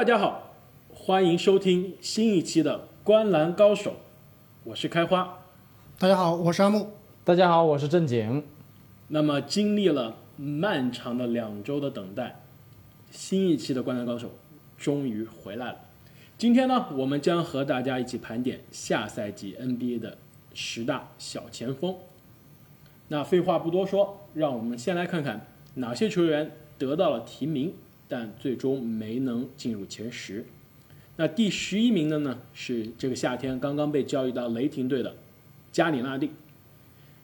大家好，欢迎收听新一期的《观篮高手》，我是开花。大家好，我是阿木。大家好，我是正经。那么，经历了漫长的两周的等待，新一期的《观篮高手》终于回来了。今天呢，我们将和大家一起盘点下赛季 NBA 的十大小前锋。那废话不多说，让我们先来看看哪些球员得到了提名，但最终没能进入前十。那第十一名的呢，是这个夏天刚刚被交易到雷霆队的加里纳蒂。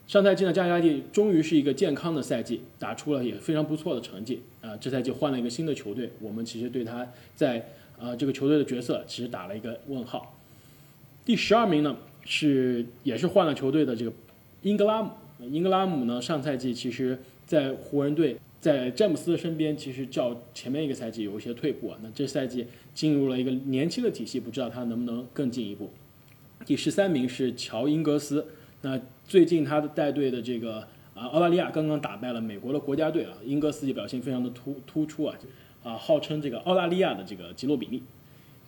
上赛季呢，加里纳蒂终于是一个健康的赛季，打出了也非常不错的成绩啊。这赛季换了一个新的球队，我们其实对他在啊这个球队的角色其实打了一个问号。第十二名呢是也是换了球队的这个英格拉姆。英格拉姆呢上赛季其实在湖人队在詹姆斯的身边，其实较前面一个赛季有一些退步啊。那这赛季进入了一个年轻的体系，不知道他能不能更进一步。第十三名是乔英格斯。那最近他的带队的这个啊澳大利亚刚刚打败了美国的国家队啊，英格斯也表现非常的突突出啊啊，号称这个澳大利亚的这个吉洛比利。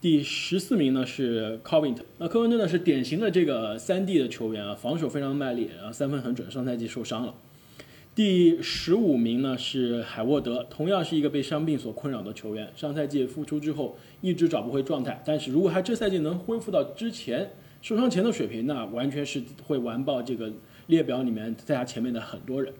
第十四名呢是 Covington，那科文顿呢是典型的这个三 D 的球员啊，防守非常卖力，然后三分很准，上赛季受伤了。第十五名呢是海沃德，同样是一个被伤病所困扰的球员，上赛季复出之后一直找不回状态，但是如果他这赛季能恢复到之前受伤前的水平，那完全是会完爆这个列表里面在他前面的很多人。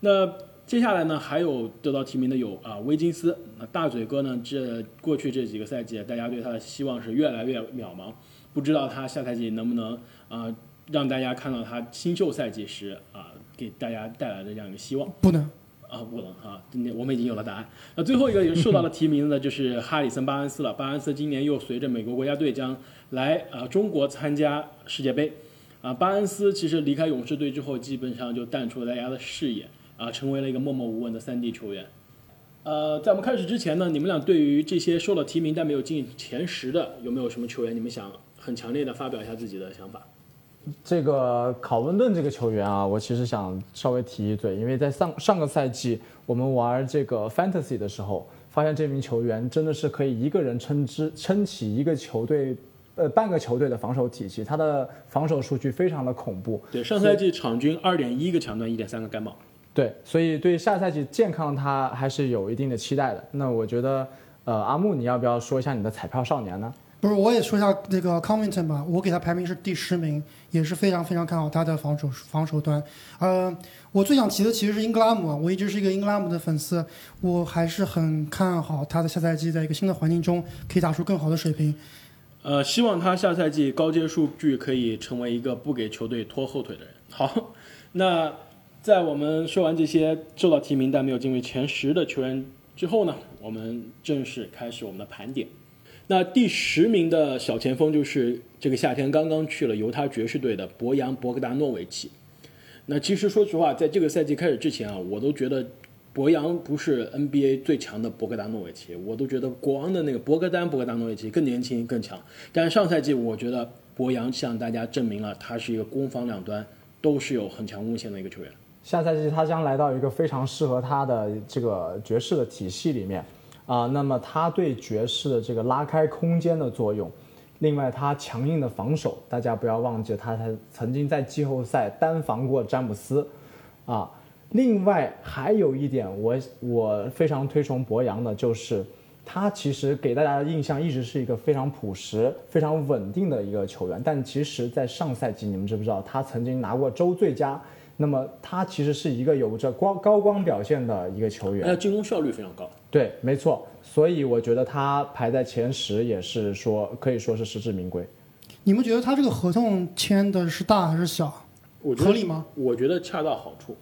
那接下来呢，还有得到提名的有啊威金斯，那大嘴哥呢，这过去这几个赛季大家对他的希望是越来越渺茫，不知道他下赛季能不能啊让大家看到他新秀赛季时啊。给大家带来的这样一个希望，不能啊，不能啊！今天我们已经有了答案。那最后一个受到了提名的，就是哈里森·巴恩斯了。巴恩斯今年又随着美国国家队将来啊中国参加世界杯啊。巴恩斯其实离开勇士队之后，基本上就淡出了大家的视野啊，成为了一个默默无闻的三 D 球员。呃，在我们开始之前呢，你们俩对于这些受了提名但没有进前十的，有没有什么球员？你们想很强烈的发表一下自己的想法？这个考文顿这个球员啊，我其实想稍微提一嘴，因为在上上个赛季我们玩这个 fantasy 的时候，发现这名球员真的是可以一个人撑支撑起一个球队，呃，半个球队的防守体系，他的防守数据非常的恐怖。对，上赛季场均二点一个抢断，一点三个盖帽。对，所以对下赛季健康他还是有一定的期待的。那我觉得，呃，阿木，你要不要说一下你的彩票少年呢？不是，我也说一下那个 Covington 吧，我给他排名是第十名，也是非常非常看好他的防守防守端。呃，我最想提的其实是英格拉姆，我一直是一个英格拉姆的粉丝，我还是很看好他的下赛季在一个新的环境中可以打出更好的水平。呃，希望他下赛季高阶数据可以成为一个不给球队拖后腿的人。好，那在我们说完这些受到提名但没有进入前十的球员之后呢，我们正式开始我们的盘点。那第十名的小前锋就是这个夏天刚刚去了犹他爵士队的博扬·博格达诺维奇。那其实说实话，在这个赛季开始之前啊，我都觉得博扬不是 NBA 最强的博格达诺维奇，我都觉得国王的那个博格丹·博格达诺维奇更年轻更强。但是上赛季，我觉得博扬向大家证明了他是一个攻防两端都是有很强贡献的一个球员。下赛季他将来到一个非常适合他的这个爵士的体系里面。啊，那么他对爵士的这个拉开空间的作用，另外他强硬的防守，大家不要忘记，他才曾经在季后赛单防过詹姆斯，啊，另外还有一点，我我非常推崇博扬的，就是他其实给大家的印象一直是一个非常朴实、非常稳定的一个球员，但其实，在上赛季你们知不知道，他曾经拿过周最佳，那么他其实是一个有着光高光表现的一个球员，他进攻效率非常高。对，没错，所以我觉得他排在前十也是说可以说是实至名归。你们觉得他这个合同签的是大还是小我？合理吗？我觉得恰到好处，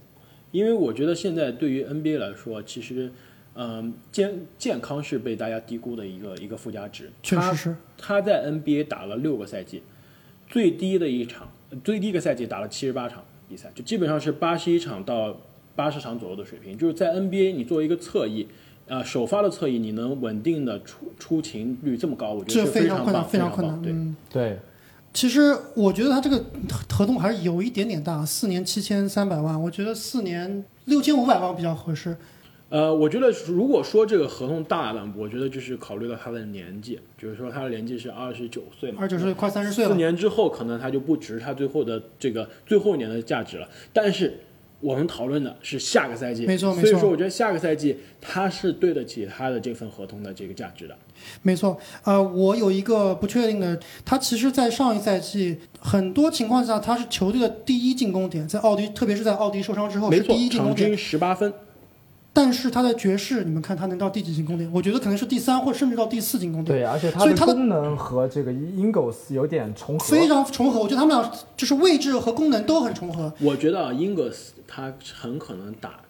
因为我觉得现在对于 NBA 来说，其实，嗯，健健康是被大家低估的一个一个附加值。确实是。他在 NBA 打了六个赛季，最低的一场，最低一个赛季打了七十八场比赛，就基本上是八十一场到八十场左右的水平。就是在 NBA，你作为一个侧翼。啊，首发的侧翼你能稳定的出出勤率这么高，我觉得非常困难，非常困难。对对，其实我觉得他这个合同还是有一点点大，四年七千三百万，我觉得四年六千五百万比较合适。呃，我觉得如果说这个合同大了，我觉得就是考虑到他的年纪，就是说他的年纪是二十九岁嘛，二十九岁快三十岁了四，年之后可能他就不值他最后的这个最后一年的价值了。但是我们讨论的是下个赛季，没错没错所以说我觉得下个赛季他是对得起他的这份合同的这个价值的。没错，呃，我有一个不确定的，他其实，在上一赛季很多情况下，他是球队的第一进攻点，在奥迪，特别是在奥迪受伤之后，是没错第一，进攻点。场均十八分，但是他的爵士，你们看他能到第几进攻点？我觉得可能是第三，或甚至到第四进攻点，对，而且它的所以它的功能和这个 Ingles 有点重合。非常重合。我觉得他们俩就是位置和功能都很重合。我觉得啊，英格斯他很可能打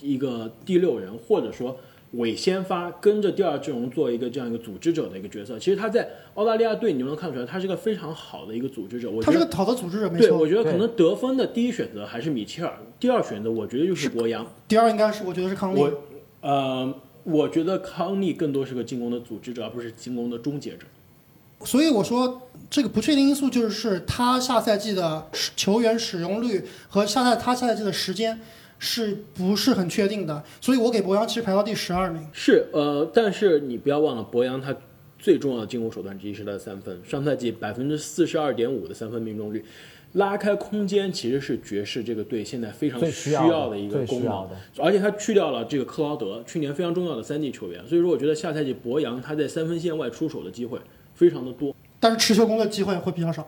一个第六人，或者说伪先发，跟着第二阵容做一个这样一个组织者的一个角色。其实他在澳大利亚队，你就能看出来，他是个非常好的一个组织者。我觉得，他是个好的组织者，没对，错我。觉得可能得分的第一选择还是米切尔，第二选择我觉得就是博扬。第二应该是我觉得是康利我，呃，我觉得康利更多是个进攻的组织者，而不是进攻的终结者。所以我说这个不确定因素就是他下赛季的球员使用率和下赛他下赛季的时间是不是很确定的？所以我给博扬其实排到第十二名。是，呃，但是你不要忘了，博扬他最重要的进攻手段之一是他的三分，上赛季百分之四十二点五的三分命中率，拉开空间其实是爵士这个队现在非常需需要的的一个功能最需要的，而且他去掉了这个克劳德，去年非常重要的三 D 球员，所以说我觉得下赛季博扬他在三分线外出手的机会非常的多。但是持球攻的机会会比较少。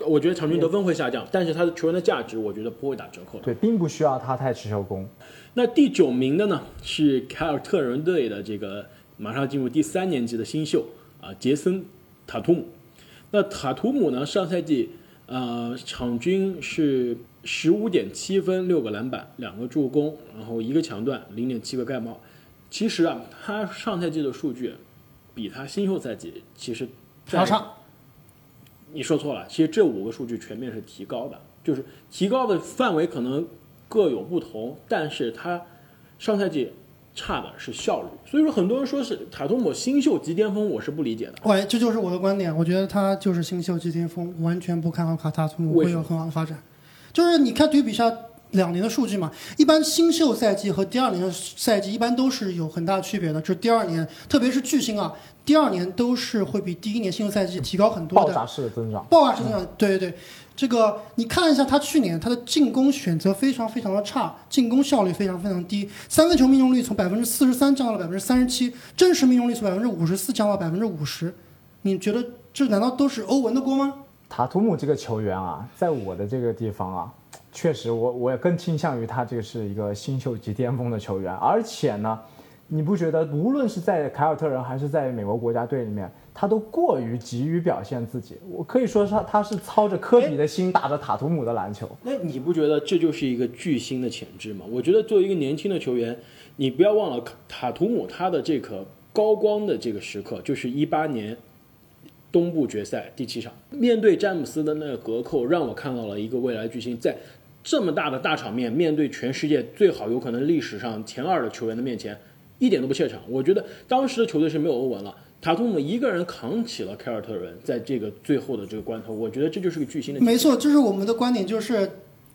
对，我觉得场均得分会下降，但是他的球员的价值我觉得不会打折扣的。对，并不需要他太持球攻。那第九名的呢是凯尔特人队的这个马上进入第三年级的新秀啊，杰森塔图姆。那塔图姆呢，上赛季呃场均是十五点七分、六个篮板、两个助攻，然后一个抢断、零点七个盖帽。其实啊，他上赛季的数据比他新秀赛季其实要差，你说错了，其实这五个数据全面是提高的，就是提高的范围可能各有不同，但是它上赛季差的是效率，所以说很多人说是塔图姆新秀级巅峰，我是不理解的。喂，这就是我的观点。我觉得他就是新秀级巅峰，完全不看好卡塔图姆会有很好的发展。就是你看对比下两年的数据嘛，一般新秀赛季和第二年的赛季一般都是有很大区别的。就是第二年，特别是巨星啊，第二年都是会比第一年新秀赛季提高很多的。爆炸式的增长。爆炸式增长，对对对，这个你看一下他去年他的进攻选择非常非常的差，进攻效率非常非常低，三分球命中率从百分之四十三降到了百分之三十七，真实命中率从百分之五十四降到百分之五十，你觉得这难道都是欧文的锅吗？塔图姆这个球员啊，在我的这个地方啊，确实我我也更倾向于他这个是一个新秀级巅峰的球员，而且呢，你不觉得无论是在凯尔特人还是在美国国家队里面，他都过于急于表现自己？我可以说他他是操着科比的心打着塔图姆的篮球。那你不觉得这就是一个巨星的潜质吗？我觉得作为一个年轻的球员，你不要忘了塔图姆他的这个高光的这个时刻，就是一八年东部决赛第七场，面对詹姆斯的那个隔扣，让我看到了一个未来巨星在这么大的大场面，面对全世界最好有可能历史上前二的球员的面前，一点都不怯场。我觉得当时的球队是没有欧文了。塔图姆一个人扛起了凯尔特人，在这个最后的这个关头，我觉得这就是个巨星的。没错，就是我们的观点，就是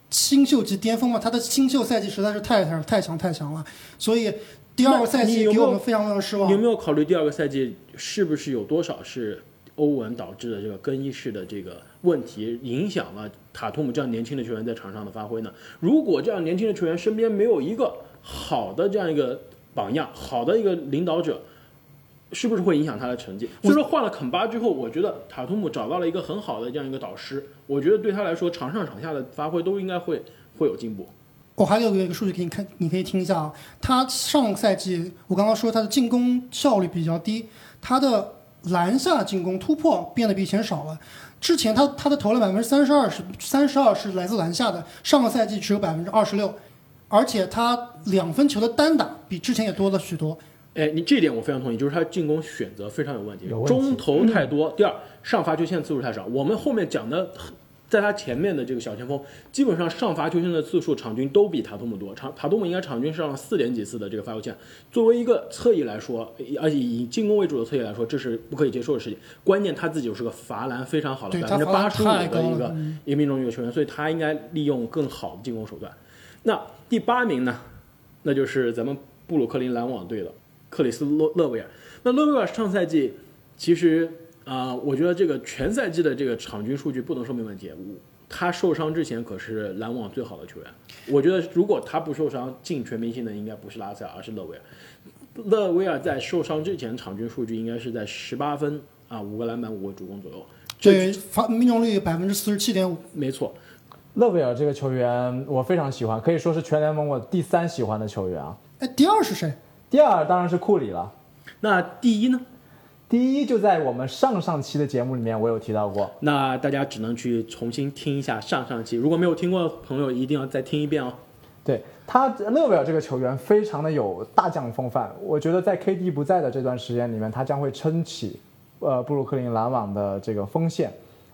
新秀级巅峰嘛，他的新秀赛季实在是太太太强太强了，所以第二个赛季给我们非常非常失望有。没有考虑第二个赛季是不是有多少是欧文导致的这个更衣室的这个问题，影响了塔图姆这样年轻的球员在场上的发挥呢？如果这样年轻的球员身边没有一个好的这样一个榜样，好的一个领导者，是不是会影响他的成绩？所以说换了肯巴之后，我觉得塔图姆找到了一个很好的这样一个导师，我觉得对他来说，场上场下的发挥都应该会会有进步。我还有一个数据给你看，你可以听一下啊。他上赛季我刚刚说他的进攻效率比较低，他的篮下进攻突破变得比以前少了。之前他他的投了百分之三十二是三十二是来自篮下的，上个赛季只有百分之二十六，而且他两分球的单打比之前也多了许多。哎，你这一点我非常同意，就是他进攻选择非常有问题，有问题中投太多。第二，上罚球线次数太少。我们后面讲的，在他前面的这个小前锋，基本上上罚球线的次数场均都比塔图姆多。场塔图姆应该场均上了四点几次的这个罚球线。作为一个侧翼来说，而且以进攻为主的侧翼来说，这是不可以接受的事情。关键他自己又是个罚篮非常好的对百分之八十五的一个一个命中率的球员，所以他应该利用更好的进攻手段。那第八名呢？那就是咱们布鲁克林篮网队的克里斯勒勒维尔。那勒维尔上赛季其实啊、我觉得这个全赛季的这个场均数据不能说明问题。他受伤之前可是篮网最好的球员。我觉得如果他不受伤，进全明星的应该不是拉塞尔，而是勒维尔。勒维尔在受伤之前场均数据应该是在十八分啊，五个篮板，五个助攻左右。这对，罚命中率百分之四十七点五。没错，勒维尔这个球员我非常喜欢，可以说是全联盟我第三喜欢的球员啊。哎，第二是谁？第二当然是库里了，那第一呢？第一就在我们上上期的节目里面我有提到过。那大家只能去重新听一下上上期，如果没有听过的朋友，一定要再听一遍哦。对他，勒维尔这个球员非常的有大将风范。我觉得在 KD 不在的这段时间里面，他将会撑起呃布鲁克林篮网的这个锋线。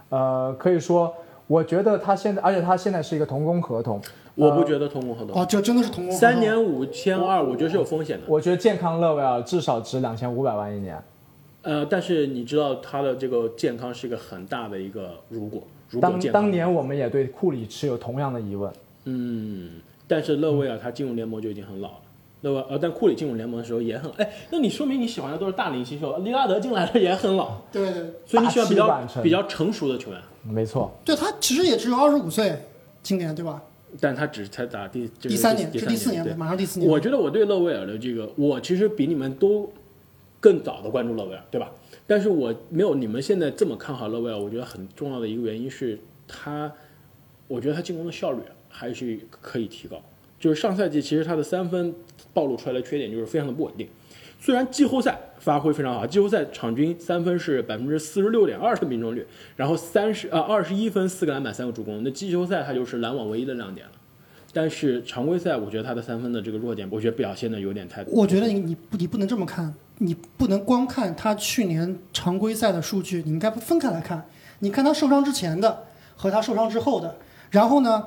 呃，可以说，我觉得他现在，而且他现在是一个同工合同，我不觉得同工合同，哦，这真的是同工合同三年五千二，我觉得是有风险的。我觉得健康勒维尔至少值两千五百万一年。呃，但是你知道他的这个健康是一个很大的一个如果，如果当，当年我们也对库里持有同样的疑问。嗯，但是勒维尔他进入联盟就已经很老了。勒维尔，呃，但库里进入联盟的时候也很，哎，那你说明你喜欢的都是大龄新秀，利拉德进来了也很老，对对所以你喜欢比较晚比较成熟的球员，没错，对，他其实也只有二十五岁，今年对吧？但他只才打第这个第三年第是第四年，马上第四年。我觉得我对勒维尔的这个，我其实比你们都更早的关注勒维尔，对吧？但是我没有你们现在这么看好勒维尔。我觉得很重要的一个原因是他，我觉得他进攻的效率还是可以提高。就是上赛季其实他的三分暴露出来的缺点就是非常的不稳定。虽然季后赛发挥非常好，季后赛场均三分是百分之四十六点二的命中率，然后三十呃二十一分四个篮板三个助攻，那季后赛他就是篮网唯一的亮点了。但是常规赛，我觉得他的三分的这个弱点，我觉得表现的有点太。我觉得你你不你不能这么看，你不能光看他去年常规赛的数据，你应该分开来看。你看他受伤之前的和他受伤之后的，然后呢，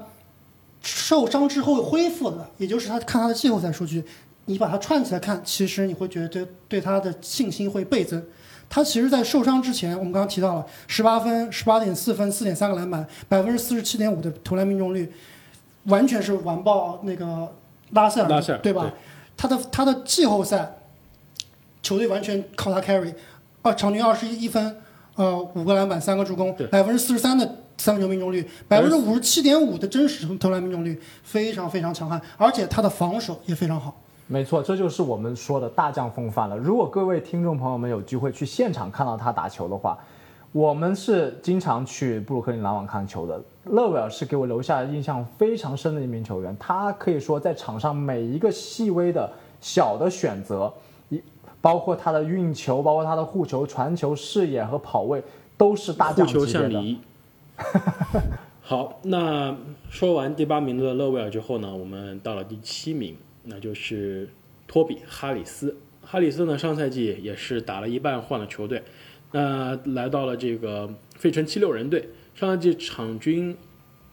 受伤之后恢复的，也就是他看他的季后赛数据，你把它串起来看，其实你会觉得对对他的信心会倍增。他其实，在受伤之前，我们刚刚提到了十八分、十八点四分、四点三个篮板、百分之四十七点五的投篮命中率，完全是完爆那个拉塞尔，拉塞尔对吧？对他的他的季后赛，球队完全靠他 carry，二场均二十一分，呃，五个篮板，三个助攻对，百分之四十三的三分球命中率，百分之五十七点五的真实投篮命中率，非常非常强悍，而且他的防守也非常好。没错，这就是我们说的大将风范了。如果各位听众朋友们有机会去现场看到他打球的话，我们是经常去布鲁克林篮网看球的。勒维尔是给我留下印象非常深的一名球员，他可以说在场上每一个细微的小的选择，一包括他的运球，包括他的护球、传球、视野和跑位，都是大将级别的。好，那说完第八名的勒维尔之后呢，我们到了第七名，那就是托比哈里斯。哈里斯呢，上赛季也是打了一半换了球队，那来到了这个费城七六人队。上赛季场均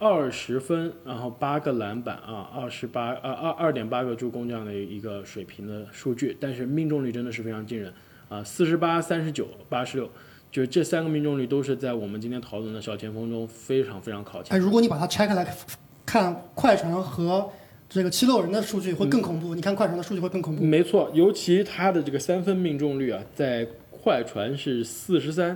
二十分，然后八个篮板啊，二十八呃二二点八个助攻这样的一个水平的数据，但是命中率真的是非常惊人啊，四十八、三十九、八十六。就是这三个命中率都是在我们今天讨论的小前锋中非常非常靠哎，前。如果你把它拆开来看，快船和这个七六人的数据会更恐怖。你看快船的数据会更恐怖。没错，尤其他的这个三分命中率啊，在快船是四十三，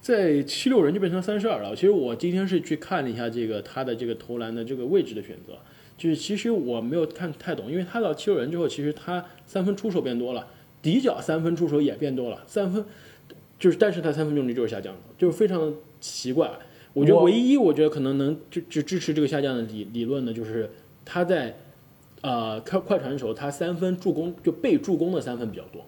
在七六人就变成三十二了。其实我今天是去看了一下这个他的这个投篮的这个位置的选择，就是其实我没有看太懂，因为他到七六人之后，其实他三分出手变多了，底角三分出手也变多了，三分就是，但是他三分命中率就是下降的，就是非常奇怪。我觉得唯一我觉得可能能就就支持这个下降的理理论呢，就是他在呃快快船的时候，他三分助攻就被助攻的三分比较多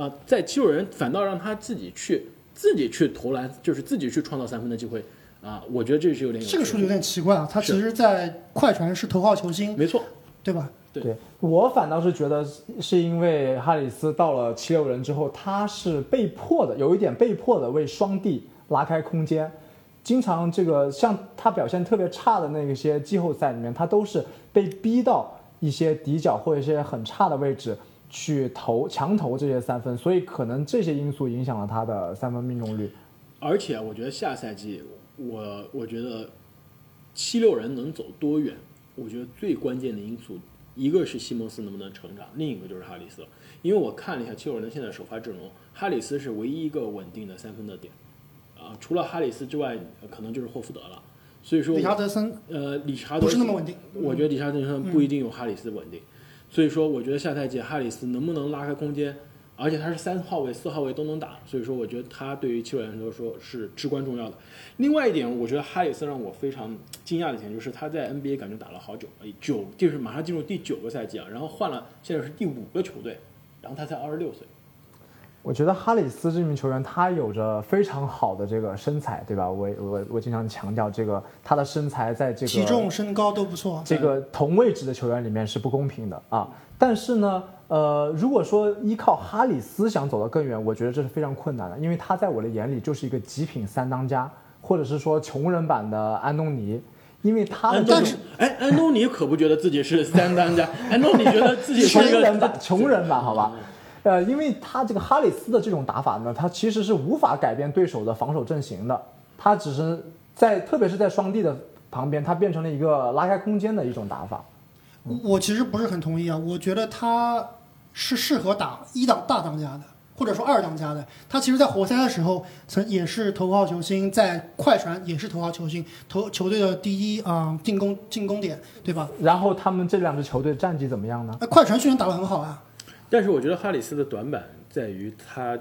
啊、在七六人反倒让他自己去自己去投篮，就是自己去创造三分的机会啊、我觉得这是有点有这个数据有点奇怪啊，他其实，在快船是头号球星，没错，对吧？对对我反倒是觉得是因为哈里斯到了七六人之后，他是被迫的，有一点被迫的为双帝拉开空间。经常这个像他表现特别差的那些季后赛里面，他都是被逼到一些底角或者一些很差的位置去投强投这些三分，所以可能这些因素影响了他的三分命中率。而且我觉得下赛季我我觉得七六人能走多远，我觉得最关键的因素一个是西蒙斯能不能成长，另一个就是哈里斯。因为我看了一下七六人现在首发阵容，哈里斯是唯一一个稳定的三分的点，啊，除了哈里斯之外，呃可能就是霍福德了。所以说理，查德森呃，理查德不是那么稳定。我觉得理查德森不一定有哈里斯稳定，所以说我觉得下赛季哈里斯能不能拉开空间，而且他是三号位、四号位都能打，所以说我觉得他对于七六人来说是至关重要的。另外一点，我觉得哈里斯让我非常惊讶的一点就是他在 NBA 感觉打了好久，呃九就是马上进入第九个赛季啊，然后换了现在是第五个球队，然后他才二十六岁。我觉得哈里斯这名球员，他有着非常好的这个身材，对吧？我我我经常强调这个他的身材在这个体重、身高都不错。这个同位置的球员里面是不公平的啊。但是呢，呃，如果说依靠哈里斯想走得更远，我觉得这是非常困难的，因为他在我的眼里就是一个极品三当家，或者是说穷人版的安东尼，因为他的这种安东尼，哎，安东尼可不觉得自己是三当家，安东尼觉得自己是 一个穷人版，穷人版，好吧。呃，因为他这个哈里斯的这种打法呢，他其实是无法改变对手的防守阵型的，他只是在，特别是在双 D 的旁边，他变成了一个拉开空间的一种打法。我其实不是很同意啊，我觉得他是适合打一档大当家的，或者说二当家的。他其实，在活塞的时候，曾也是头号球星，在快船也是头号球星，头球队的第一啊、进攻进攻点，对吧？然后他们这两支球队战绩怎么样呢？那快船去年打得很好啊，但是我觉得哈里斯的短板在于他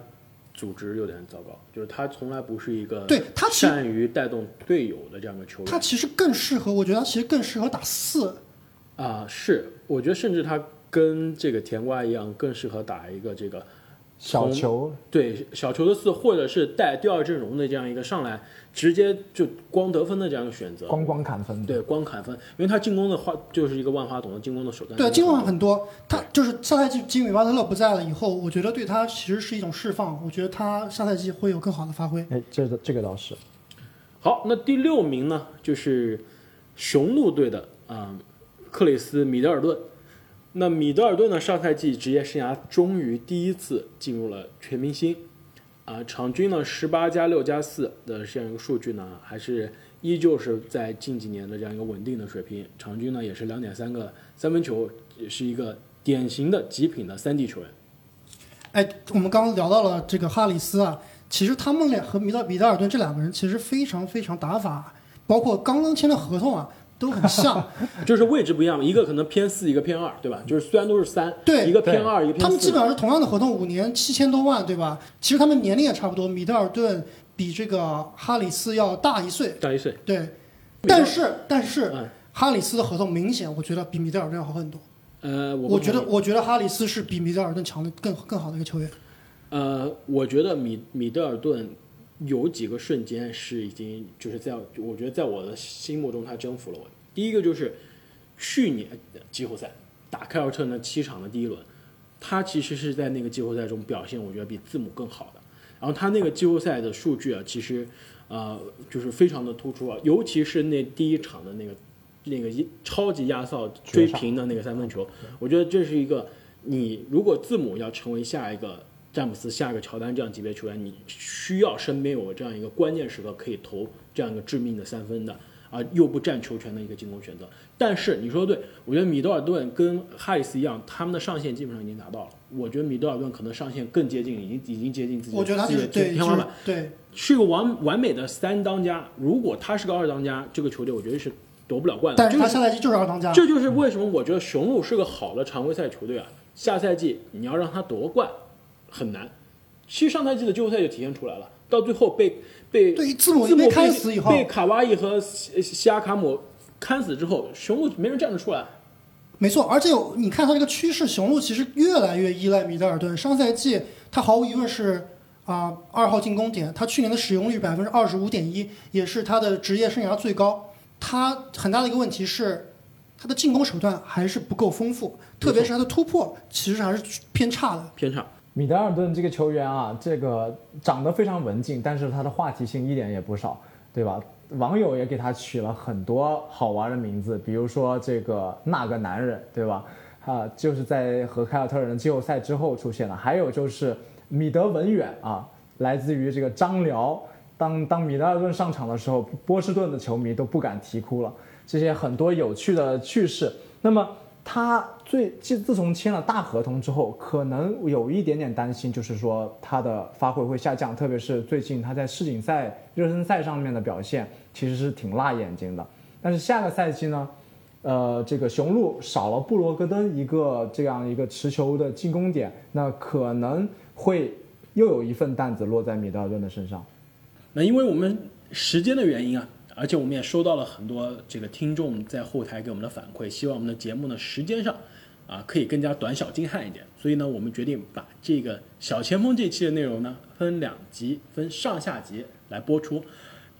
组织有点糟糕，就是他从来不是一个对他善于带动队友的这样一个球员。他其实更适合，我觉得他其实更适合打四。啊、是，我觉得甚至他跟这个甜瓜一样，更适合打一个这个小球，对小球的四，或者是带第二阵容的这样一个上来，直接就光得分的这样一个选择。光光砍分。对光砍分，因为他进攻的话就是一个万花筒的进攻的手段。对，进攻很多。他就是上赛季吉米巴特勒不在了以后，我觉得对他其实是一种释放。我觉得他下赛季会有更好的发挥。哎，这个这个倒是。好，那第六名呢，就是雄鹿队的啊、克里斯米德尔顿。那米德尔顿呢，上赛季职业生涯终于第一次进入了全明星，啊、场均呢十八加六加四的这样一个数据呢，还是依旧是在近几年的这样一个稳定的水平，场均呢也是两点三个三分球，也是一个典型的极品的三 D 球员。哎，我们刚刚聊到了这个哈里斯啊，其实他们俩和米德米德尔顿这两个人其实非常非常打法，包括刚刚签的合同啊，都很像。就是位置不一样嘛，一个可能偏四，一个偏二，对吧？就是虽然都是三，对一个偏二，一个偏四。他们基本上是同样的合同，五年七千多万，对吧？其实他们年龄也差不多，米德尔顿比这个哈里斯要大一岁，大一岁。对。但是但是嗯哈里斯的合同明显，我觉得比米德尔顿要好很多。呃，我我觉得我觉得哈里斯是比米德尔顿强的更更好的一个球员。呃，我觉得米米德尔顿有几个瞬间是已经就是在我觉得在我的心目中他征服了我。第一个就是去年季后赛打凯尔特人七场的第一轮，他其实是在那个季后赛中表现，我觉得比字母更好的。然后他那个季后赛的数据啊，其实呃就是非常的突出啊，尤其是那第一场的那个那个一超级压哨追平的那个三分球，我觉得这是一个你如果字母要成为下一个詹姆斯、下一个乔丹这样级别球员，你需要身边有这样一个关键时刻可以投这样一个致命的三分的啊，又不占球权的一个进攻选择。但是你说的对，我觉得米德尔顿跟哈里斯一样，他们的上限基本上已经达到了。我觉得米德尔顿可能上限更接近，已经已经接近自己的我觉得自己的天花板。对，是一个完完美的三当家。如果他是个二当家，这个球队我觉得是夺不了冠的。他下赛季就是二当家。这就是为什么我觉得雄鹿是个好的常规赛球队啊。下赛季你要让他夺冠很难。其实上赛季的季后赛就体现出来了，到最后被被对字母被字母看死以后被卡哇伊和西西亚卡姆看死之后，雄鹿没人站得出来。没错，而且你看他这个趋势，雄鹿其实越来越依赖米德尔顿。上赛季他毫无疑问是啊、二号进攻点，他去年的使用率百分之二十五点一，也是他的职业生涯最高。他很大的一个问题是，他的进攻手段还是不够丰富，特别是他的突破其实还是偏差的。偏差，米德尔顿这个球员啊，这个长得非常文静，但是他的话题性一点也不少，对吧？网友也给他取了很多好玩的名字，比如说这个那个男人，对吧？啊，就是在和凯尔特人的季后赛之后出现了。还有就是米德文远啊，来自于这个张辽。当当米德尔顿上场的时候，波士顿的球迷都不敢啼哭了。这些很多有趣的趣事。那么他最自自从签了大合同之后，可能有一点点担心，就是说他的发挥会下降，特别是最近他在世锦赛热身赛上面的表现其实是挺辣眼睛的。但是下个赛季呢，呃，这个雄鹿少了布罗格登一个这样一个持球的进攻点，那可能会又有一份担子落在米德尔顿的身上。那因为我们时间的原因啊。而且我们也收到了很多这个听众在后台给我们的反馈，希望我们的节目呢时间上啊可以更加短小精悍一点。所以呢，我们决定把这个小前锋这期的内容呢分两集，分上下集来播出。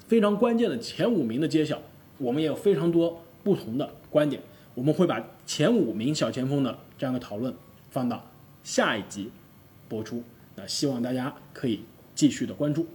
非常关键的前五名的揭晓，我们也有非常多不同的观点。我们会把前五名小前锋的这样的讨论放到下一集播出。那希望大家可以继续的关注。